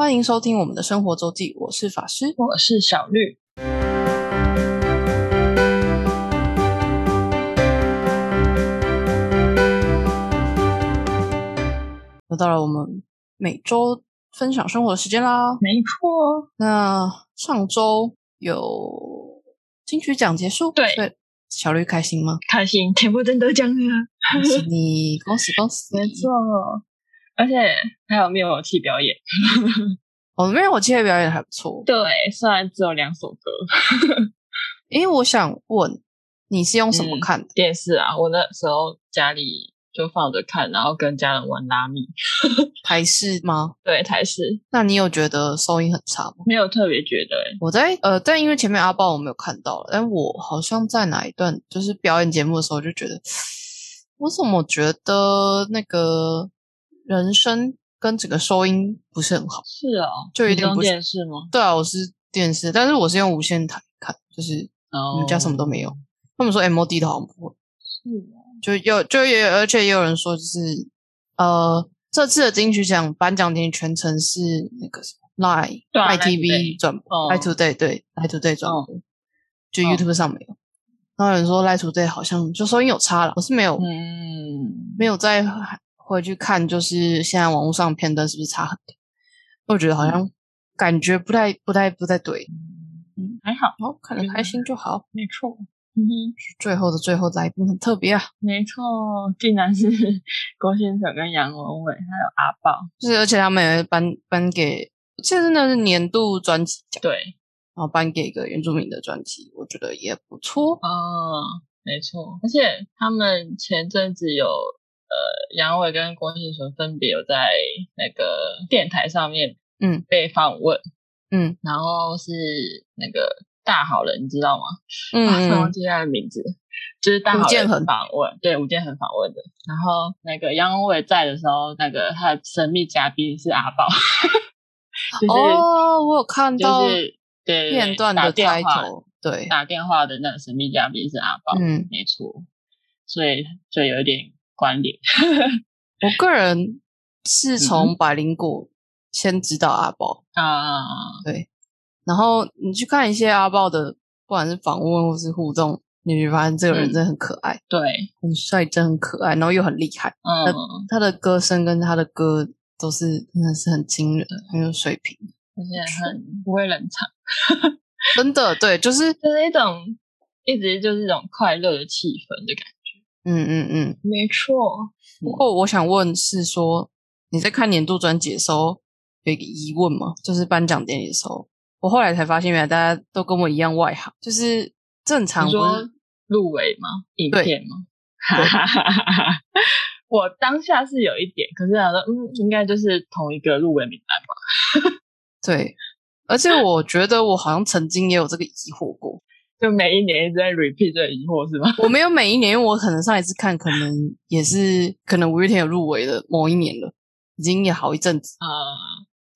欢迎收听我们的生活周记，我是法师。我是小绿。又到了我们每周分享生活的时间啦。没错，那上周有金曲奖结束，对所以小绿开心吗？开心，田馥甄得奖了。恭喜你，恭喜恭喜！没错，而且还有灭火器表演。我们灭火器的表演还不错。对，虽然只有两首歌，因为我想问，你是用什么嗯看的？电视啊，我那时候家里就放着看，然后跟家人玩拉米。台式吗？对，台式那你有觉得收音很差吗？没有特别觉得、欸，我在呃，但因为前面阿豹我没有看到了，但我好像在哪一段就是表演节目的时候就觉得，我怎么觉得那个人声跟整个收音不是很好？是哦，就有你用点不是电视吗？对啊，我是电视，但是我是用无线台看，就是哦我们家什么都没有。他们说 MOD 的好像不会，是哦，就有就也而且也有人说就是呃，这次的金曲奖颁奖典礼全程是那个什么 Line 对啊 Line Line TV Today 转播哦，Line Today 对 Line Today 转播，就哦 YouTube 上没有。然后有人说 Line Today 好像就收音有差了，我是没有、嗯，没有再回去看，就是现在网络上片段是不是差很多？我觉得好像感觉不太不太不太对。嗯还好，哦，看得开心就好。没错。嗯哼，最后的最后来宾很特别啊，没错，竟然是 郭先生跟杨文伟还有阿豹。就是而且他们也会颁颁给，其实那是年度专辑奖。对，然后颁给一个原住民的专辑，我觉得也不错。哦，没错，而且他们前阵子有呃，杨伟跟郭信纯分别有在那个电台上面嗯。被访问，嗯。然后是那个大好人，你知道吗？嗯 啊忘嗯，记他的名字，就是大好人访问，对吴建衡访问的。然后那个杨伟在的时候，那个他的神秘嘉宾是阿宝，就是、哦，我有看到就是片段的打电话对，打电话的那个神秘嘉宾是阿宝，嗯，没错，所以就有一点关联。我个人是嗯从百灵果先知道阿豹，啊，对，然后你去看一些阿豹的，不管是访问或是互动，你会发现这个人嗯真的很可爱，对，很率真，很可爱，然后又很厉害。嗯，他的歌声跟他的歌都是真的是很惊人，很有水平，而且很不会冷场，真的对，就是就是一种一直就是一种快乐的气氛的感觉。嗯嗯嗯。没错，不过我想问是说，你在看年度专辑的时候有一个疑问吗？就是颁奖典礼的时候，我后来才发现，原来大家都跟我一样外行，就是正常说是入围吗？影片吗？哈哈哈哈哈！我当下是有一点，可是想说，嗯，应该就是同一个入围名单吧。对，而且我觉得我好像曾经也有这个疑惑过。就每一年一直在 repeat 这疑惑是吗？我没有每一年，因为我可能上一次看，可能也是可能五月天有入围的某一年了，已经也好一阵子。啊、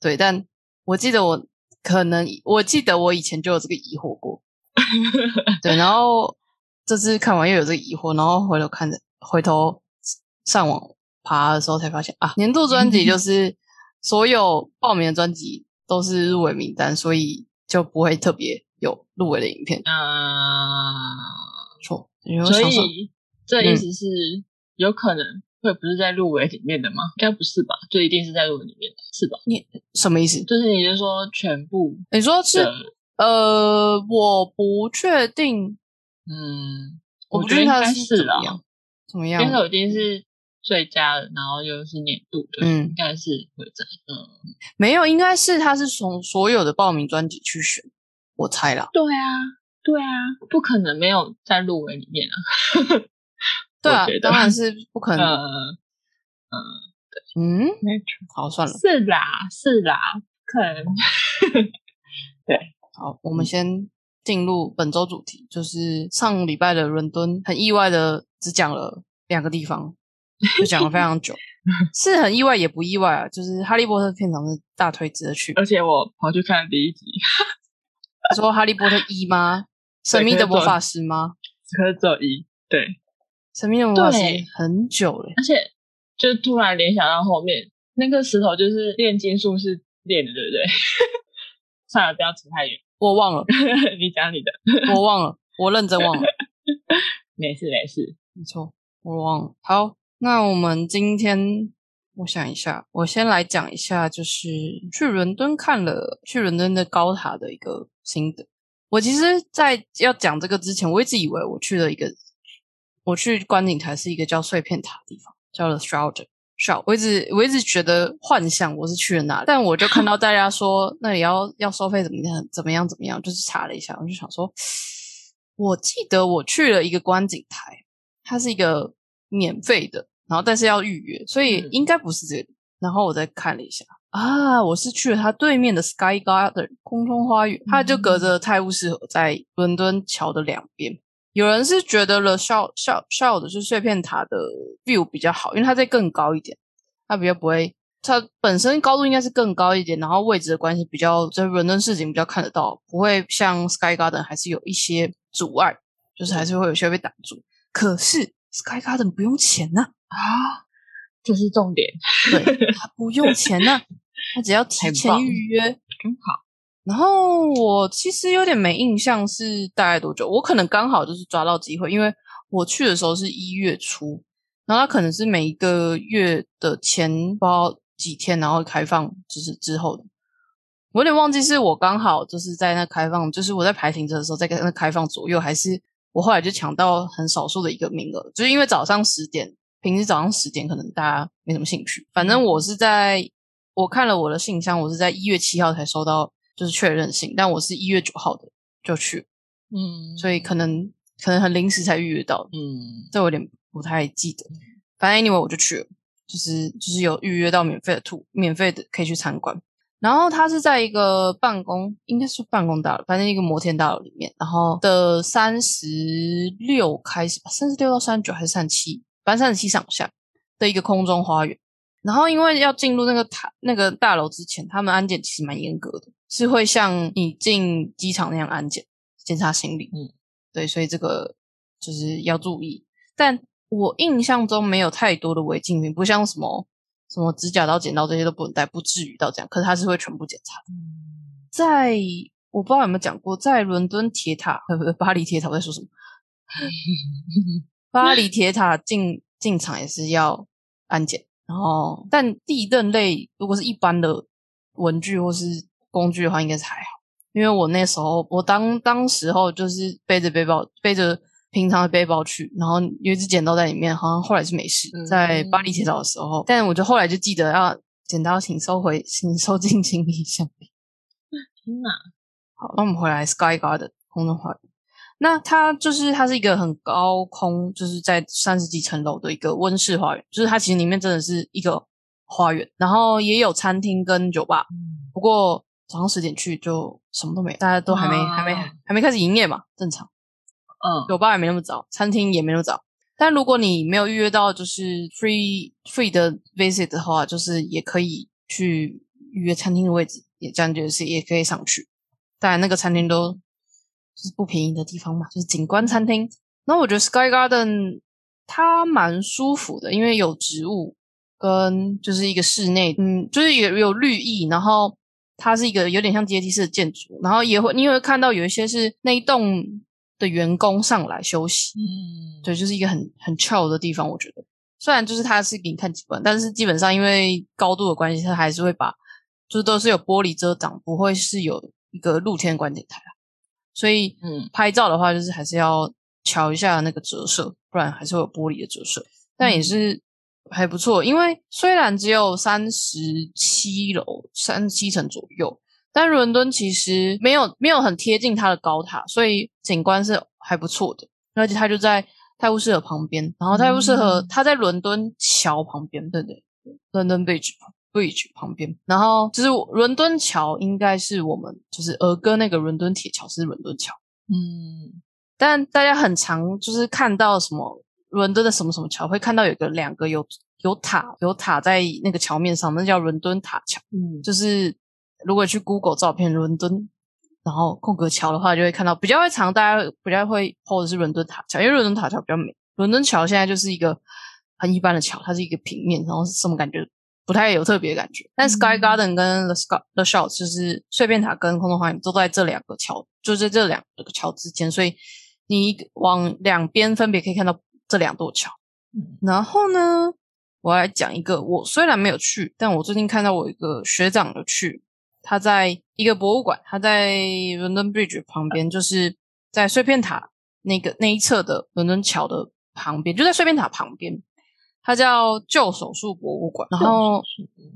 对，但我记得我可能我记得我以前就有这个疑惑过。对，然后这次看完又有这个疑惑，然后回头看着，回头上网爬的时候才发现啊，年度专辑就是所有报名的专辑都是入围名单，所以就不会特别有入围的影片。啊、错，所，以这意思是、有可能会不是在入围里面的吗？应该不是吧？就一定是在入围里面的，是吧？你什么意思？就是你是说全部你说是？呃，我不确定，嗯，我不觉得应确定它是该是啦，怎么样，怎么因为样？已经是最佳的，然后又是年度的，嗯应该是会在嗯，没有，应该是他是从所有的报名专辑去选，我猜啦。对啊，对啊，不可能没有在入围里面啊。对啊当然是不可能。嗯嗯，嗯，没错，好，算了。是啦，是啦，可能 对好，我们先进入本周主题，就是上礼拜的伦敦，很意外的只讲了两个地方，就讲了非常久，是很意外也不意外啊。就是《哈利波特》片场是大推值得去。而且我跑去看了第一集，你说《哈利波特》一吗？神秘的魔法师吗？可是只有一，对，神秘的魔法师很久了，而且就突然联想到后面那个石头就是炼金术士练的，对不对？算了，不要扯太远。我忘了，你讲你的，我忘了，我认真忘了。没事没事，没错，我忘了。好，那我们今天，我想一下，我先来讲一下，就是去伦敦看了去伦敦的高塔的一个心得。我其实，在要讲这个之前，我一直以为我去了一个，我去观景台是一个叫碎片塔的地方，叫 The Shroud。Shroud，我一直我一直觉得幻想我是去了哪，但我就看到大家说 那里要要收费怎么样怎么样怎么样，就是查了一下，我就想说，我记得我去了一个观景台，它是一个免费的，然后但是要预约，所以应该不是这里。然后我再看了一下。啊，我是去了它对面的 Sky Garden 空中花园，它就隔着泰晤士河，在伦敦桥的两边。有人是觉得了 s h o u s h o u s h o u 的就是碎片塔的 view 比较好，因为它在更高一点，它比较不会，它本身高度应该是更高一点，然后位置的关系比较在伦敦市景比较看得到，不会像 Sky Garden 还是有一些阻碍，就是还是会有些被挡住。可是 Sky Garden 不用钱呢啊，这是重点，对，它不用钱呢。他只要提前预约，真好。然后我其实有点没印象是大概多久，我可能刚好就是抓到机会，因为我去的时候是一月初，然后他可能是每一个月的前不知道几天，然后开放就是之后的，我有点忘记是我刚好就是在那开放，就是我在排停车的时候在那开放左右，还是我后来就抢到很少数的一个名额，就是因为早上十点，平时早上十点可能大家没什么兴趣，反正我是在。我看了我的信箱，我是在一月七号才收到，就是确认信，但我是一月九号的就去，嗯，所以可能可能很临时才预约到，嗯，这我有点不太记得。反正 anyway 我就去了，就是就是有预约到免费的 tour，免费的可以去参观。然后它是在一个办公，应该是办公大楼，反正一个摩天大楼里面，然后的三十六开始吧，三十六到三十九还是三十七，反正三十七上下的一个空中花园。然后，因为要进入那个塔、那个大楼之前，他们安检其实蛮严格的，是会像你进机场那样安检，检查行李。嗯，对，所以这个就是要注意。但我印象中没有太多的违禁品，不像什么什么指甲刀、剪刀这些都不能带，不至于到这样。可是他是会全部检查。在我不知道有没有讲过，在伦敦铁塔，不不，巴黎铁塔在说什么？巴黎铁塔进进场也是要安检。然后，但地震类如果是一般的文具或是工具的话，应该是还好。因为我那时候，我当当时候就是背着背包，背着平常的背包去，然后有一只剪刀在里面，好像后来是没事。在巴黎铁塔的时候，但我就后来就记得要剪刀，请收回，请收进行李箱里。天哪！好，那我们回来 Sky Garden 空中花园。那它就是它是一个很高空，就是在三十几层楼的一个温室花园，就是它其实里面真的是一个花园，然后也有餐厅跟酒吧。不过早上十点去就什么都没，大家都还没还没还没开始营业嘛，正常。嗯，酒吧也没那么早，餐厅也没那么早。但如果你没有预约到就是 free free 的 visit 的话，就是也可以去预约餐厅的位置，也这样就是也可以上去。当然那个餐厅都。是不便宜的地方嘛，就是景观餐厅。然后我觉得 Sky Garden 它蛮舒服的，因为有植物跟就是一个室内，嗯，就是也有绿意。然后它是一个有点像阶梯式的建筑，然后也会你也会看到有一些是那一栋的员工上来休息。嗯，对，就是一个很很 chill 的地方。我觉得虽然就是它是给你看景观，但是基本上因为高度的关系，它还是会把就是都是有玻璃遮挡，不会是有一个露天观景台啊。所以，嗯，拍照的话，就是还是要瞧一下那个折射，不然还是会有玻璃的折射。但也是还不错，因为虽然只有三十七楼、三十七层左右，但伦敦其实没有没有很贴近它的高塔，所以景观是还不错的。而且它就在泰晤士河旁边，然后泰晤士河它在伦敦桥旁边，对对，London Bridge。Bridge 旁边，然后就是伦敦桥，应该是我们就是儿歌那个伦敦铁桥是伦敦桥，嗯，但大家很常就是看到什么伦敦的什么什么桥，会看到有个两个有有塔有塔在那个桥面上，那叫伦敦塔桥，嗯，就是如果去 Google 照片伦敦，然后空格桥的话，就会看到比较会常大家比较会 PO 的是伦敦塔桥，因为伦敦塔桥比较美，伦敦桥现在就是一个很一般的桥，它是一个平面，然后什么感觉？不太有特别感觉。但 Sky 嗯 Garden 跟 The Sky The Shot 就是碎片塔跟空中花园都在这两个桥，就在这两个桥之间，所以你往两边分别可以看到这两座桥。嗯然后呢，我来讲一个，我虽然没有去，但我最近看到我一个学长有去，他在一个博物馆，他在伦敦 Bridge 旁边，就是在碎片塔那个那一侧的伦敦桥的旁边，就在碎片塔旁边，它叫旧手术博物馆，然后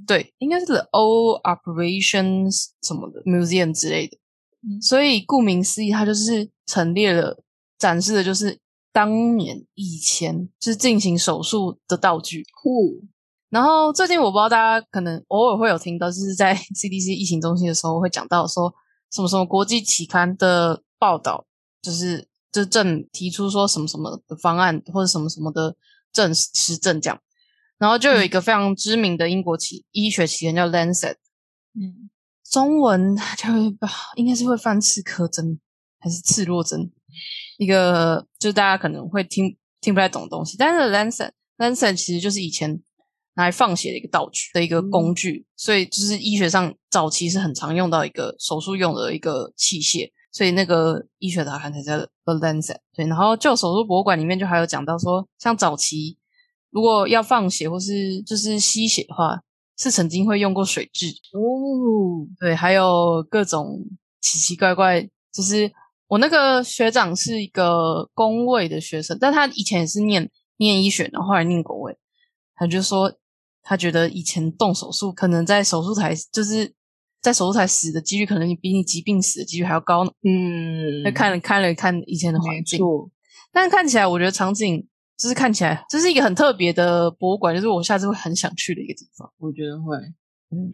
对，应该是 The Old Operations 什么的 Museum 之类的，嗯。所以顾名思义，它就是陈列了展示的就是当年以前就是进行手术的道具。酷，然后最近我不知道大家可能偶尔会有听到，就是在 CDC 疫情中心的时候会讲到说什么什么国际期刊的报道，就是就正提出说什么什么的方案或者什么什么的证实证这样。然后就有一个非常知名的英国期医学期刊叫 Lancet，嗯中文就会把应该是会翻刺科针还是刺络针，一个就是大家可能会听听不太懂的东西。但是 Lancet Lancet 其实就是以前拿来放血的一个道具的一个工具，所以就是医学上早期是很常用到一个手术用的一个器械。所以那个医学杂刊才叫 The Lancet。对，然后旧手术博物馆里面就还有讲到说，像早期如果要放血或是就是吸血的话，是曾经会用过水蛭。哦，对，还有各种奇奇怪怪，就是我那个学长是一个工位的学生，但他以前也是念念医学，然后后来念工位，他就说他觉得以前动手术可能在手术台，就是在手术台死的几率，可能比你疾病死的几率还要高呢。嗯，那、看了看了看以前的环境，但是看起来我觉得场景就是看起来这是一个很特别的博物馆，就是我下次会很想去的一个地方。我觉得会，嗯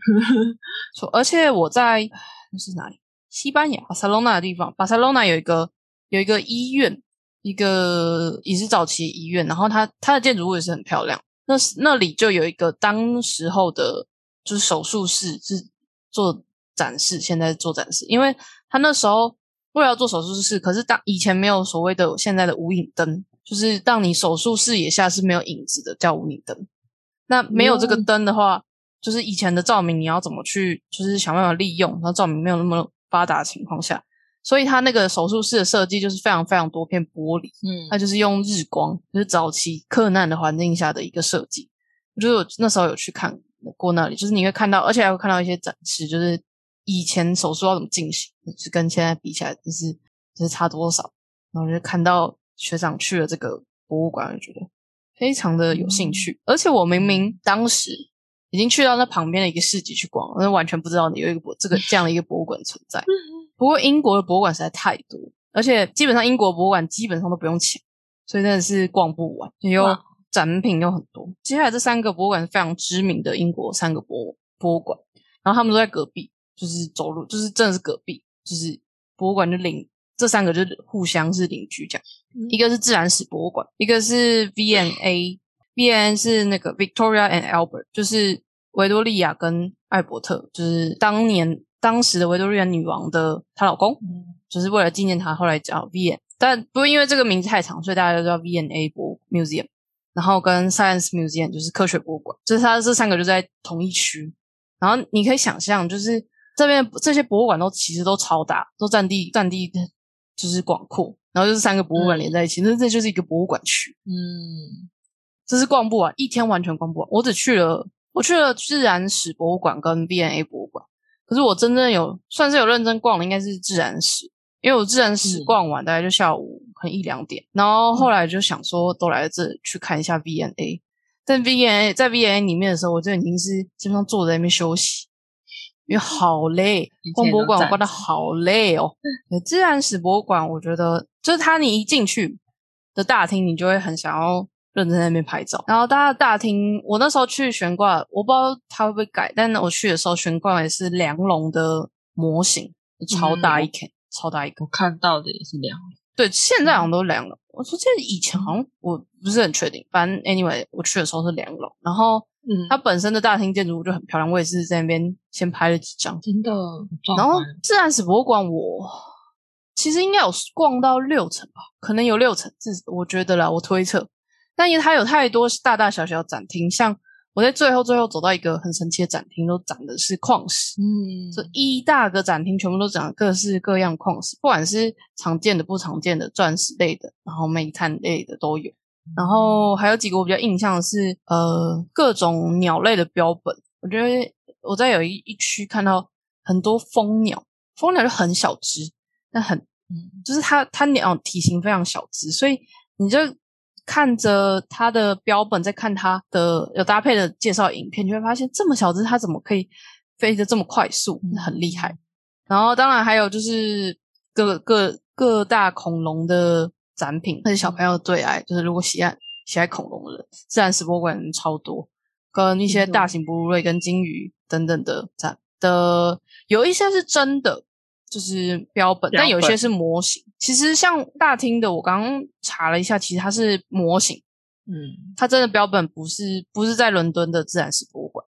错，而且我在那是哪里？西班牙巴塞罗那的地方，巴塞罗那有一个有一个医院，一个也是早期的医院，然后它它的建筑物也是很漂亮。那是那里就有一个当时候的，就是手术室是做展示，现在做展示，因为他那时候为了要做手术室，可是当以前没有所谓的现在的无影灯，就是当你手术视野下是没有影子的，叫无影灯。那没有这个嗯灯的话，就是以前的照明你要怎么去，就是想办法利用，然后照明没有那么发达的情况下，所以他那个手术室的设计就是非常非常多片玻璃，嗯它就是用日光，就是早期克难的环境下的一个设计。我觉得我那时候有去看过那里，就是你会看到，而且还会看到一些展示，就是以前手术要怎么进行，就是跟现在比起来，就是就是差多少。然后就看到学长去了这个博物馆，我就觉得非常的有兴趣。而且我明明当时已经去到那旁边的一个市集去逛，但完全不知道有一个博这个这样的一个博物馆存在。不过英国的博物馆实在太多，而且基本上英国博物馆基本上都不用钱，所以真的是逛不完，又哇展品又很多。接下来这三个博物馆是非常知名的英国三个博物博物馆，然后他们都在隔壁，就是走路，就是真的是隔壁，就是博物馆就邻这三个就是互相是邻居这样。一个是自然史博物馆，一个是 V&A，V&A 是那个 Victoria and Albert，就是维多利亚跟艾伯特，就是当年当时的维多利亚女王的她老公，嗯就是为了纪念她，后来叫 V&A，但不过因为这个名字太长，所以大家都叫 V N A 博 Museum。然后跟 Science Museum 就是科学博物馆，就是它这三个就在同一区。然后你可以想象，就是这边这些博物馆都其实都超大，都占地占地就是广阔，然后就是三个博物馆连在一起，那、这就是一个博物馆区。嗯这是逛不完，一天完全逛不完。我只去了，我去了自然史博物馆跟 V&A 博物馆，可是我真正有算是有认真逛的，应该是自然史，因为我自然史嗯逛完大概就下午可能一两点，然后后来就想说都来这去看一下 VNA 但 VNA 在 VNA 里面的时候，我就已经是基本上坐在那边休息，因为好累逛博物馆我逛的好累哦。对自然史博物馆，我觉得就是它，你一进去的大厅，你就会很想要认真在那边拍照。然后大家大厅，我那时候去悬挂，我不知道它会不会改，但我去的时候悬挂也是梁龙的模型，超大一片，超大一个。我看到的也是两对，现在好像都是梁龙。我说这以前好像我不是很确定，反正 anyway 我去的时候是两楼，然后嗯它本身的大厅建筑物就很漂亮，我也是在那边先拍了几张。真的然后自然史博物馆我其实应该有逛到六层吧，可能有六层，这我觉得啦，我推测。但因为它有太多大大小小展厅，像我在最后最后走到一个很神奇的展厅，都展的是矿石，嗯，这一大个展厅全部都展各式各样矿石，不管是常见的、不常见的、钻石类的，然后煤炭类的都有。然后还有几个我比较印象的是，呃，各种鸟类的标本。我觉得我在有一一区看到很多蜂鸟，蜂鸟就很小只，但很，就是它它鸟体型非常小只，所以你就看着它的标本，再看它的有搭配的介绍影片，就会发现这么小只，它怎么可以飞得这么快速，很厉害。然后当然还有就是各各各大恐龙的。展品那是小朋友最爱，就是如果喜爱喜爱恐龙的人，自然史博物馆超多，跟一些大型哺乳类跟鲸鱼等等的展的，有一些是真的，就是标本，但有一些是模型。其实像大厅的，我刚刚查了一下，其实它是模型，嗯，它真的标本不是不是在伦敦的自然史博物馆。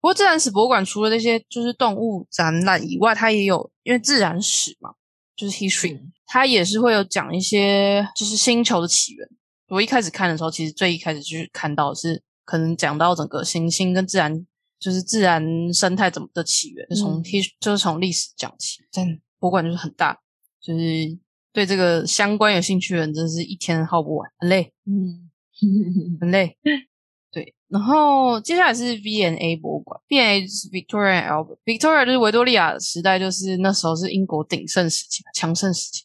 不过自然史博物馆除了那些就是动物展览以外，它也有因为自然史嘛。就是 history，它也是会有讲一些就是星球的起源。我一开始看的时候，其实最一开始就是看到是可能讲到整个行星跟自然，就是自然生态怎么的起源，就从 history，就是从历史讲起。但博物馆就是很大，就是对这个相关有兴趣的人，真是一天耗不完，很累，嗯，很累。对，然后接下来是 V&A 博物馆，V&A 是 Victoria and Albert，Victoria 就是维多利亚时代，就是那时候是英国鼎盛时期、强盛时期，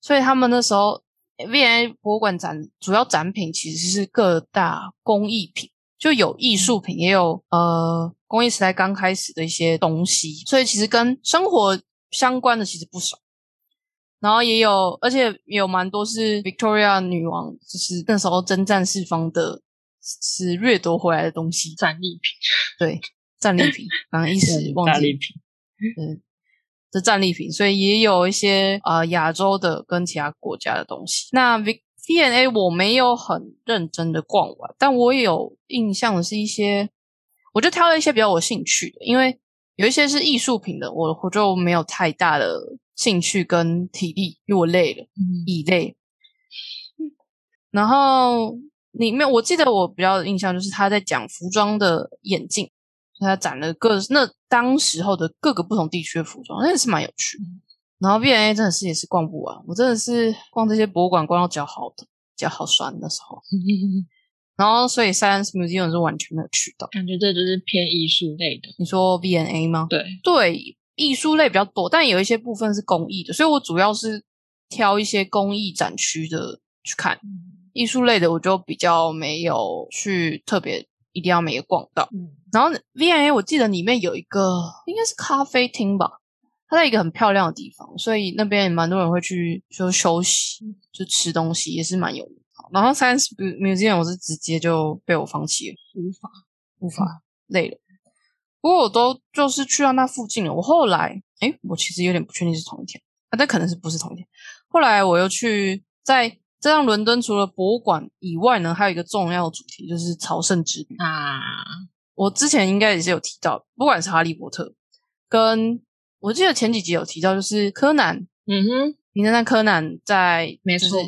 所以他们那时候 V&A 博物馆展主要展品其实是各大工艺品，就有艺术品，也有呃工艺时代刚开始的一些东西，所以其实跟生活相关的其实不少，然后也有，而且也有蛮多是 Victoria 女王就是那时候征战四方的。是掠夺回来的东西，战利品。对，战利品，刚刚一时 忘记。战利品，嗯，这战利品，所以也有一些啊亚洲的跟其他国家的东西。那 V V N A 我没有很认真的逛完，但我有印象的是一些，我就挑了一些比较有兴趣的，因为有一些是艺术品的，我我就没有太大的兴趣跟体力，因为我累了，已累。然后。里面我记得我比较印象就是他在讲服装的眼镜，他展了各那当时候的各个不同地区的服装，那也是蛮有趣。然后 V&A 真的是也是逛不完，我真的是逛这些博物馆逛到脚好的脚好酸的时候。然后所以 Science Museum 是完全没有去到，感觉这就是偏艺术类的。你说 V&A 吗？对对，艺术类比较多，但有一些部分是公益的，所以我主要是挑一些公益展区的去看。艺术类的我就比较没有去特别一定要每个逛到，然后 V&A 我记得里面有一个应该是咖啡厅吧，它在一个很漂亮的地方，所以那边也蛮多人会去就休息，就吃东西也是蛮有名。然后 Science Museum 我是直接就被我放弃了，无法无法累了。不过我都就是去到那附近了。我后来哎，我其实有点不确定是同一天啊，但可能是不是同一天。后来我又去在。这样，伦敦除了博物馆以外呢，还有一个重要的主题就是朝圣之旅啊。我之前应该也是有提到，不管是哈利波特，跟我记得前几集有提到，就是柯南，嗯哼，名侦探柯南在没错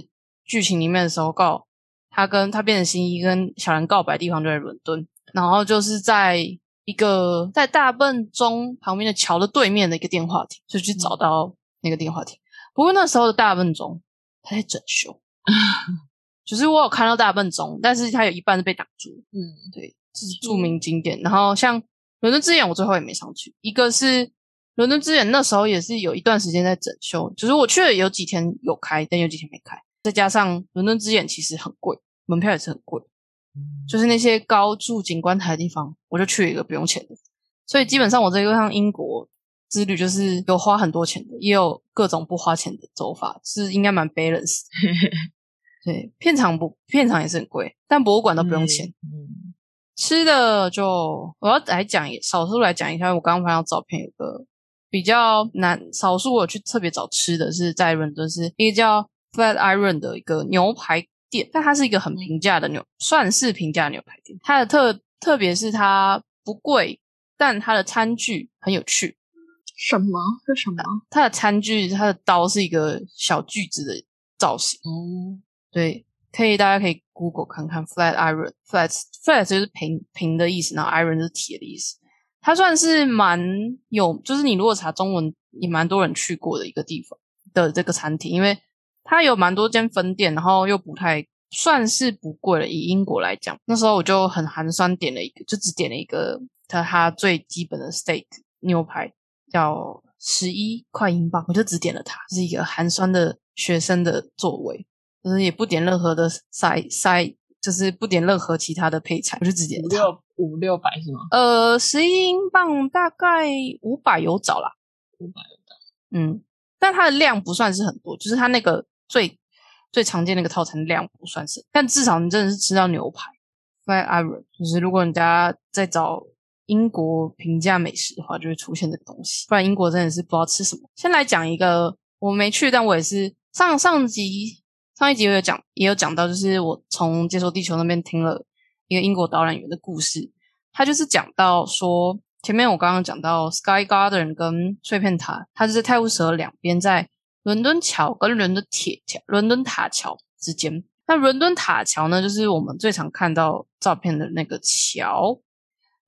剧情里面的时候，告他跟他变成新一跟小兰告白的地方就在伦敦，然后就是在一个在大笨钟旁边的桥的对面的一个电话亭，就去找到那个电话亭。不过那时候的大笨钟它在整修。就是我有看到大笨钟，但是它有一半是被挡住。嗯，对，这是著名景点。然后像伦敦之眼，我最后也没上去。一个是伦敦之眼，那时候也是有一段时间在整修，只是我去了有几天有开，但有几天没开。再加上伦敦之眼其实很贵，门票也是很贵。就是那些高住景观台的地方，我就去了一个不用钱的。所以基本上我这一趟英国。之旅就是有花很多钱的，也有各种不花钱的走法，是应该蛮 balance。对，片场不片场也是很贵，但博物馆都不用钱。嗯，吃的就我要来讲，少数来讲一下。我刚刚看到照片，有个比较难，少数我去特别找吃的是在伦敦，是一个叫 Flat Iron 的一个牛排店，但它是一个很平价的牛，算是平价牛排店。它的特特别是它不贵，但它的餐具很有趣。什么是什么？它的餐具，它的刀是一个小锯子的造型。哦，对，可以大家可以 Google 看看 Flat Iron，Flat Flat 就是平平的意思，然后 Iron 是铁的意思。它算是蛮有，就是你如果查中文，也蛮多人去过的一个地方的这个餐厅，因为它有蛮多间分店，然后又不太算是不贵了。以英国来讲，那时候我就很寒酸，点了一个，就只点了一个它它最基本的 steak 牛排，叫十一块英镑，我就只点了它，是一个寒酸的学生的座位。就是也不点任何的塞塞，就是不点任何其他的配菜，我就直接五六五六百是吗？呃，十一英镑大概五百有找啦，五百有找。嗯，但它的量不算是很多，就是它那个最最常见的一个套餐量不算是，但至少你真的是吃到牛排。Flat Iron，就是如果人家在找英国平价美食的话，就会出现这个东西。不然英国真的是不知道吃什么。先来讲一个，我没去，但我也是上上集。上一集我有讲，也有讲到，就是我从解说地球那边听了一个英国导览员的故事。他就是讲到说，前面我刚刚讲到 Sky Garden 跟碎片塔，它是在泰晤士河两边，在伦敦桥跟伦敦铁桥、伦敦塔桥之间。那伦敦塔桥呢，就是我们最常看到照片的那个桥。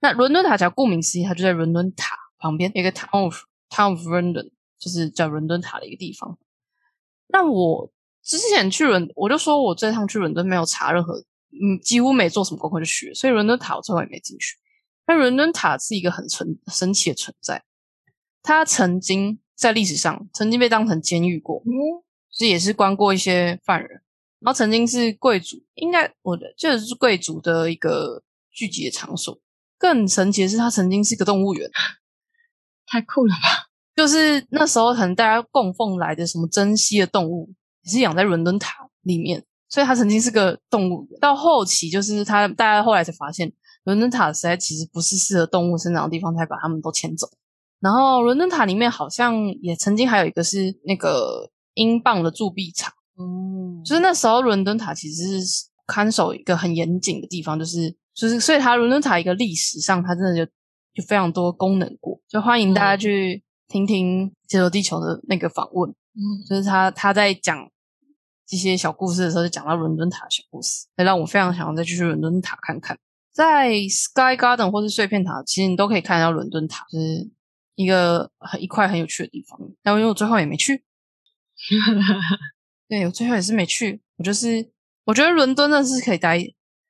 那伦敦塔桥顾名思义，它就在伦敦塔旁边，一个 Town of Town of London，就是叫伦敦塔的一个地方。那我。之前去伦，我就说我这趟去伦敦没有查任何，嗯，几乎没做什么功课就去，所以伦敦塔我最后也没进去。但伦敦塔是一个很存神奇的存在，它曾经在历史上曾经被当成监狱过，嗯，是也是关过一些犯人，然后曾经是贵族，应该我的就是贵族的一个聚集的场所。更神奇的是，它曾经是一个动物园，太酷了吧！就是那时候可能大家供奉来的什么珍稀的动物。也是养在伦敦塔里面，所以它曾经是个动物园。到后期，就是它大家后来才发现，伦敦塔实在其实不是适合动物生长的地方，才把它们都迁走。然后，伦敦塔里面好像也曾经还有一个是那个英镑的铸币厂。嗯，就是那时候伦敦塔其实是看守一个很严谨的地方，就是就是，所以它伦敦塔一个历史上，它真的就就非常多功能过。就欢迎大家去听听《接受地球》的那个访问，嗯，就是他他在讲。这些小故事的时候，就讲到伦敦塔的小故事，也让我非常想要再去伦敦塔看看。在 Sky Garden 或是碎片塔，其实你都可以看到伦敦塔，就是一个很一块很有趣的地方。但因为我最后也没去，对我最后也是没去。我就是我觉得伦敦的是可以待。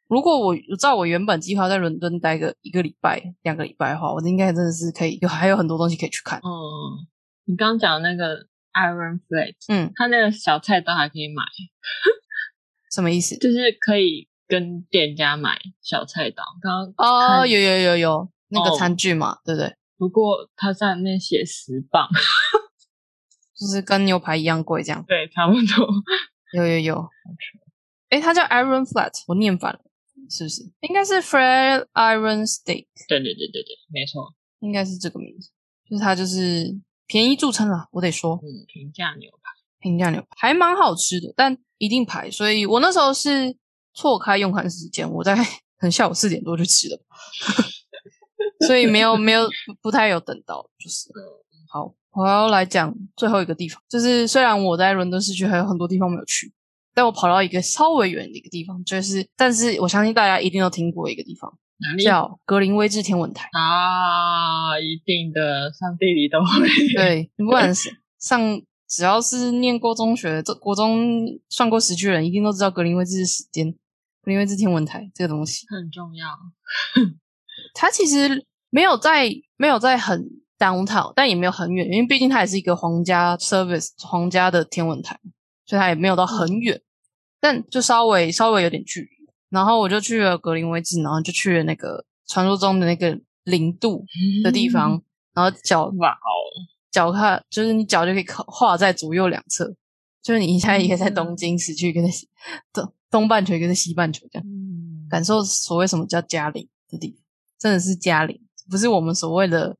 如果我照我原本计划在伦敦待个一个礼拜、两个礼拜的话，我应该真的是可以有还有很多东西可以去看。哦，你刚刚讲那个。Iron Flat，嗯，他那个小菜刀还可以买，什么意思？就是可以跟店家买小菜刀。刚刚哦，有有有有那个餐具嘛，对不对？不过他上面写十磅，就是跟牛排一样贵，这样对，差不多。有有有，哎，他叫 Iron Flat，我念反了，是不是？应该是 Flat Iron Steak。对对对对对，没错，应该是这个名字，就是它就是。便宜著称了，我得说，嗯，平价牛排，平价牛排还蛮好吃的，但一定排。所以我那时候是错开用餐时间，我在 很下午四点多就吃了，所以没有没有不太有等到，就是好。我要来讲最后一个地方，就是虽然我在伦敦市区还有很多地方没有去，但我跑到一个稍微远的一个地方，就是但是我相信大家一定都听过一个地方。哪里叫格林威治天文台啊，一定的，上地理都会。对，不管是上，只要是念过中学、这国中算过时区的人，一定都知道格林威治时间、格林威治天文台这个东西很重要。它其实没有在没有在很 downtown，但也没有很远，因为毕竟它也是一个皇家 service 皇家的天文台，所以它也没有到很远，但就稍微稍微有点距离。然后我就去了格林威治，然后就去了那个传说中的那个零度的地方，然后脚哇哦，脚看就是你脚就可以画在左右两侧，就是你现在一个在。东京市区，一个在东东半球，一个在西半球这样，感受所谓什么叫加零的地方，真的是加零，不是我们所谓的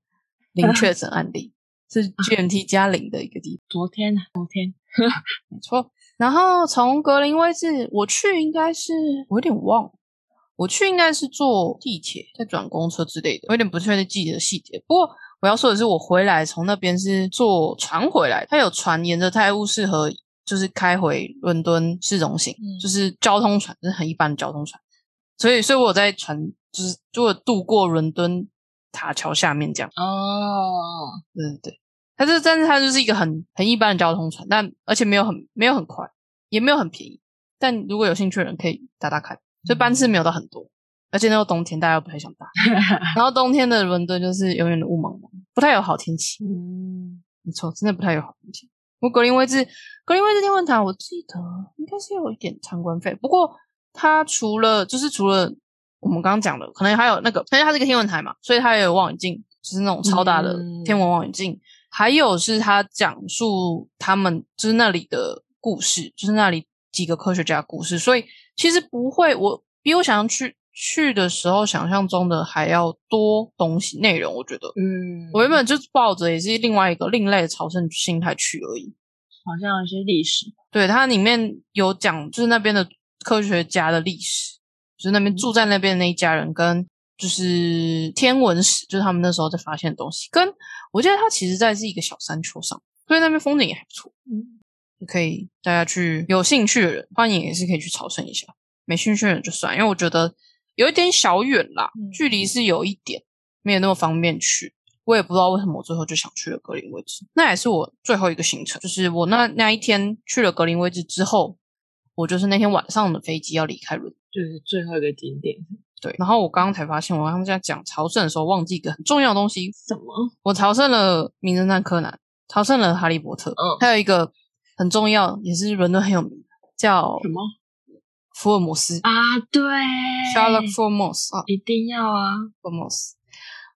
零 确诊案例，是 GMT 加零的一个地方。昨天，昨天，没错。然后从格林威治我去，应该是我有点忘，我去应该是坐地铁再转公车之类的，我有点不确定记得细节。不过我要说的是，我回来从那边是坐船回来，它有船沿着泰晤士河就是开回伦敦市中心，嗯就是交通船，就是很一般的交通船。所以，所以我有在船，就是就有渡过伦敦塔桥下面这样。哦，对对对，它这但是它就是一个很很一般的交通船，但而且没有很没有很快，也没有很便宜。但如果有兴趣的人可以搭搭看，所以班次没有到很多，而且那个冬天大家又不太想搭。然后冬天的伦敦就是永远的雾蒙蒙，不太有好天气。嗯，没错，真的不太有好天气。我格林威治，格林威治天文塔，我记得应该是有一点参观费，不过它除了就是除了我们刚刚讲的，可能还有那个，因为它是一个天文台嘛，所以它也有望远镜，就是那种超大的嗯天文望远镜。还有是它讲述他们就是那里的故事，就是那里几个科学家的故事，所以其实不会，我比我想象去去的时候想象中的还要多东西内容，我觉得。嗯，我原本就是抱着也是另外一个另类的朝圣心态去而已。好像有些历史，对，它里面有讲就是那边的科学家的历史，就是那边住在那边的那一家人跟就是天文史，就是他们那时候在发现的东西。跟我记得它其实在是一个小山丘上，所以那边风景也还不错，嗯，也可以大家去有兴趣的人，欢迎也是可以去朝圣一下。没兴趣的人就算，因为我觉得有一点小远啦，嗯距离是有一点没有那么方便去。我也不知道为什么我最后就想去了格林威治，那也是我最后一个行程。就是我那那一天去了格林威治之后，我就是那天晚上的飞机要离开伦敦。就是最后一个景点，对，然后我刚刚才发现，我刚刚在讲朝圣的时候忘记一个很重要的东西，什么？我朝圣了名侦探柯南，朝圣了哈利波特，嗯还有一个很重要，也是伦敦很有名的，叫什么福尔摩斯啊？对 （Sherlock Holmes） 啊一定要啊！，Holmes。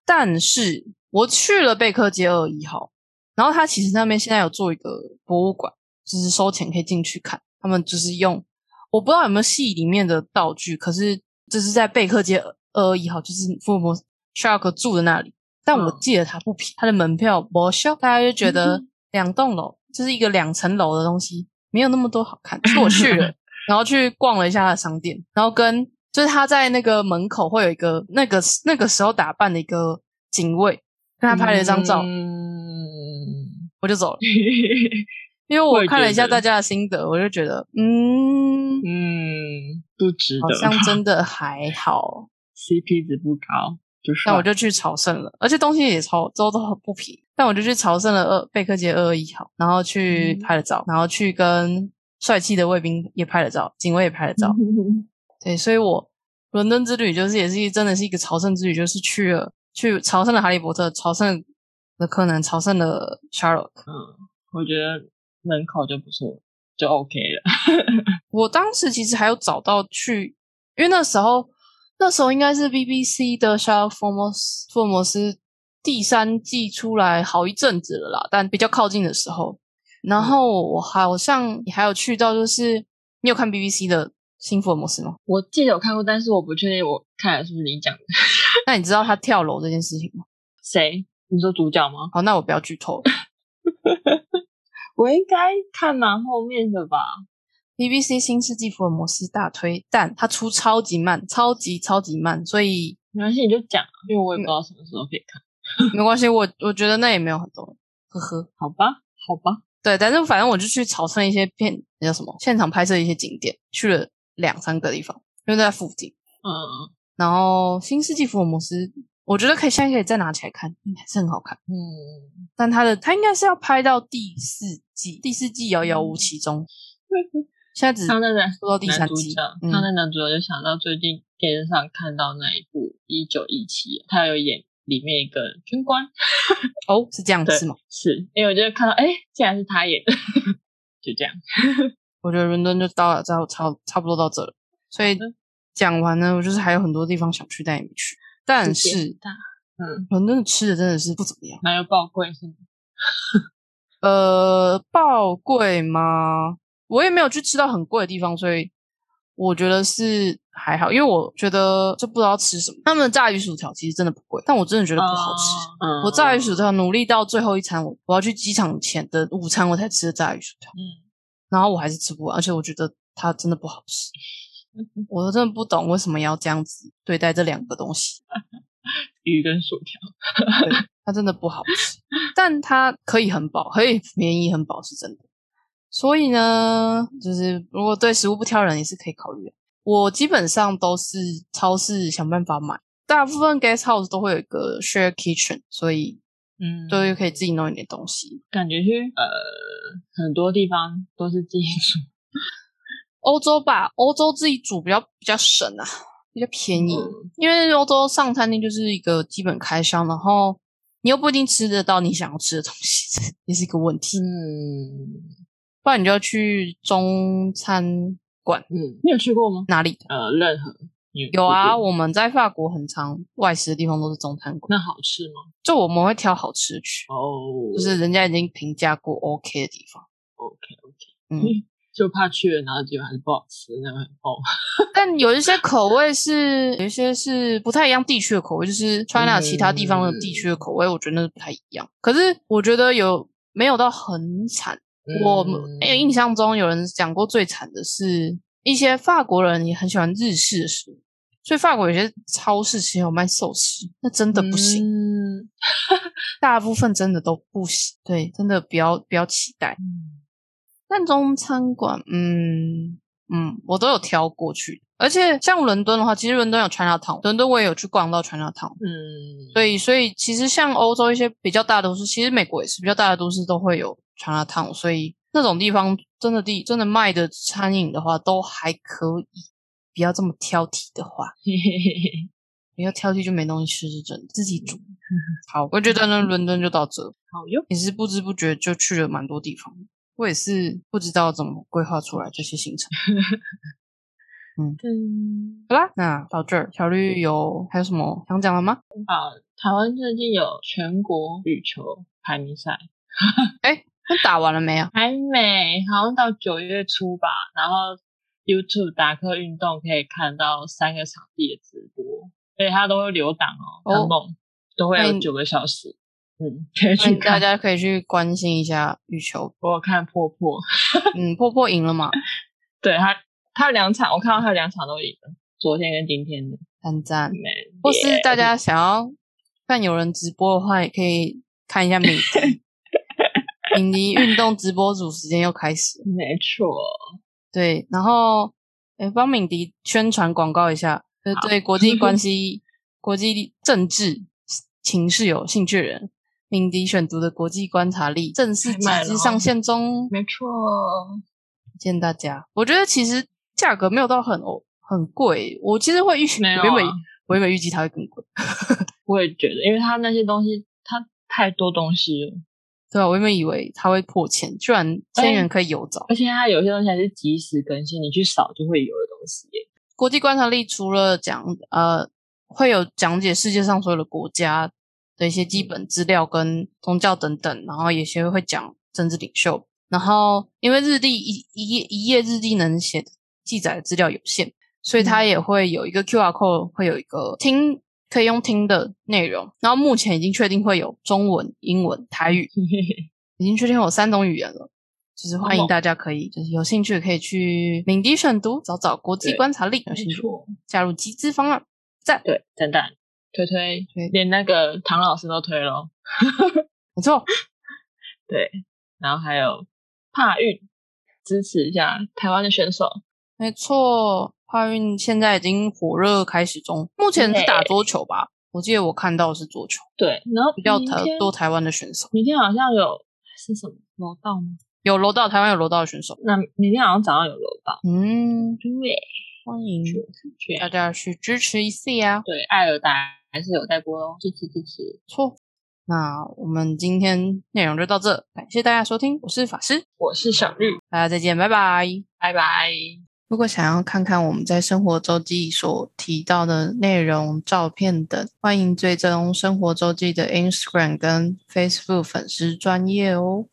但是我去了贝克街二一号，然后它其实那边现在有做一个博物馆，就是收钱可以进去看。他们就是用我不知道有没有戏里面的道具，可是这是在贝克街二二一号，就是福尔摩斯 Sherlock 住的那里。但我嗯记得它不便宜，它的门票不小，大家就觉得嗯两栋楼就是一个两层楼的东西，没有那么多好看。所以我去了，然后去逛了一下他的商店，然后跟就是他在那个门口会有一个那个那个时候打扮的一个警卫，跟他拍了一张照，嗯，我就走了。因为我看了一下大家的心得，我就觉得，嗯，嗯，不值得好，像 真的还好。CP 值不高，就是那我就去朝圣了，而且东西也超都都很不平。但我就去朝圣了二贝克街二二一号，然后去嗯拍了照，然后去跟帅气的卫兵也拍了照，警卫也拍了照。对，所以我伦敦之旅就是也是一真的是一个朝圣之旅，就是去了去朝圣了哈利波特，朝圣了柯南，朝圣了 Sherlock。嗯，我觉得门口就不错，就 OK 了。我当时其实还有找到去，因为那时候那时候应该是 BBC 的《Sherlock 福尔摩斯》福尔摩斯第三季出来好一阵子了啦，但比较靠近的时候，然后我好像也还有去到，就是你有看 BBC 的新福尔摩斯吗？我记得有看过，但是我不确定我看的是不是你讲的。那你知道他跳楼这件事情吗？谁？你说主角吗？好，那我不要剧透了。我应该看蛮后面的吧。BBC 新世纪福尔摩斯大推，但它出超级慢，超级超级慢，所以没关系，你就讲啊，因为我也不知道什么时候可以看。没关系。我我觉得那也没有很重要，呵呵。好吧，好吧。对，但是反正我就去朝圣一些片，那叫什么现场拍摄一些景点，去了两三个地方，因为在附近。嗯然后新世纪福尔摩斯，我觉得可以现在可以再拿起来看，嗯还是很好看。嗯，但它的它应该是要拍到第四季，第四季遥遥无期中，现在只他那个说到第三季男主角，。嗯他那男主角就想到最近电视上看到那一部《一九一七》，他有演里面一个军官，哦，是这样对是吗？是因为我就看到，哎，竟然是他演的，就这样。我觉得伦敦就到了，差差差不多到这了。所以嗯讲完呢，我就是还有很多地方想去，但也没去。但是大，嗯，伦敦吃的真的是不怎么样。哪有爆贵是吗？呃，爆贵吗？我也没有去吃到很贵的地方，所以我觉得是还好。因为我觉得就不知道吃什么。他们的炸鱼薯条其实真的不贵，但我真的觉得不好吃。嗯，我炸鱼薯条努力到最后一餐，我我要去机场前的午餐我才吃的炸鱼薯条，嗯，然后我还是吃不完，而且我觉得它真的不好吃。我都真的不懂为什么要这样子对待这两个东西，鱼跟薯条，它真的不好吃，但它可以很饱，可以便宜很饱是真的。所以呢，就是如果对食物不挑人，也是可以考虑的。我基本上都是超市想办法买，大部分 guest house 都会有一个 share kitchen，所以嗯，都可以自己弄一点东西。感觉去呃很多地方都是自己煮，欧洲吧，欧洲自己煮比较比较省啊，比较便宜，嗯。因为欧洲上餐厅就是一个基本开销，然后你又不一定吃得到你想要吃的东西，这 也是一个问题。嗯。不然你就要去中餐馆。嗯，你有去过吗？哪里？呃，任何。你有啊，我们在法国很常外食的地方都是中餐馆，那好吃吗？就我们会挑好吃的去，哦，就是人家已经评价过 OK 的地方。OK OK，嗯，就怕去了然后结果还是不好吃，那会很痛。但有一些口味是有一些是不太一样地区的口味，就是 China 其他地方的地区的口味，我觉得那是不太一样。可是我觉得有没有到很惨？我没有印象中有人讲过最惨的是一些法国人也很喜欢日式的食物，所以法国有些超市其实有卖寿司，那真的不行，嗯 大部分真的都不行。对，真的不要不要期待。但中餐馆，嗯嗯，我都有挑过去，而且像伦敦的话，其实伦敦有 China Town，伦敦我也有去逛到 China Town，嗯，所以所以其实像欧洲一些比较大的都市，其实美国也是比较大的都市都会有 China Town，所以那种地方真的地真的卖的餐饮的话都还可以，不要这么挑剔的话，嘿嘿嘿嘿，不要挑剔就没东西吃是真的，自己煮。好，我觉得呢，伦敦就到这，好哟。也是不知不觉就去了蛮多地方。我也是不知道怎么规划出来这些行程。嗯，好啦，那到这儿，小绿有还有什么想讲的吗？啊，台湾最近有全国羽球排名赛，哎，那打完了没有？还没，好像到九月初吧。然后 YouTube 达克运动可以看到三个场地的直播，所以它都会留档哦，哦很猛，都会有九个小时。嗯，可以大家可以去关心一下羽球。我有看破破，嗯，破破赢了嘛？对他，他两场我看到他两场都赢了，昨天跟今天的。很赞。没或是大家想要看有人直播的话，也可以看一下敏迪。敏迪运动直播组时间又开始，没错，对，然后诶帮敏迪宣传广告一下，呃，对国际关系、国际政治情势有兴趣的人，敏迪选读的国际观察力正式集资上线中，没错，见大家。我觉得其实价格没有到很哦很贵，我其实会预没有啊我原本我原本预计它会更贵，我也觉得，因为它那些东西，它太多东西了，对啊，我原本以为它会破千，居然千元可以有找。而且它有些东西还是及时更新，你去扫就会有的东西耶。国际观察力除了讲呃会有讲解世界上所有的国家的一些基本资料跟宗教等等，然后有些会讲政治领袖。然后因为日历一一页一页日历能写的记载的资料有限，所以它也会有一个 QR code，会有一个听可以用听的内容。然后目前已经确定会有中文、英文、台语，已经确定有三种语言了。就是欢迎大家可以，就是有兴趣可以去领迪选读找找国际观察力，有兴趣，加入集资方案，赞，对，赞赞推推对，连那个唐老师都推咯。没错，对，然后还有帕运，支持一下台湾的选手。没错，帕运现在已经火热开始中，目前是打桌球吧？我记得我看到是桌球，对，然后比较台多台湾的选手，明天好像有是什么楼道吗？有楼道，台湾有楼道的选手，那明天好像早上有楼道。嗯，对，欢迎大家去支持一下呀，对，爱尔达还是有在播哦，支持支持。错。那我们今天内容就到这，感谢大家收听，我是法师，我是小绿，大家再见，拜拜。拜拜。如果想要看看我们在生活周记所提到的内容、照片等，欢迎追踪生活周记的 Instagram 跟 Facebook 粉丝专业哦。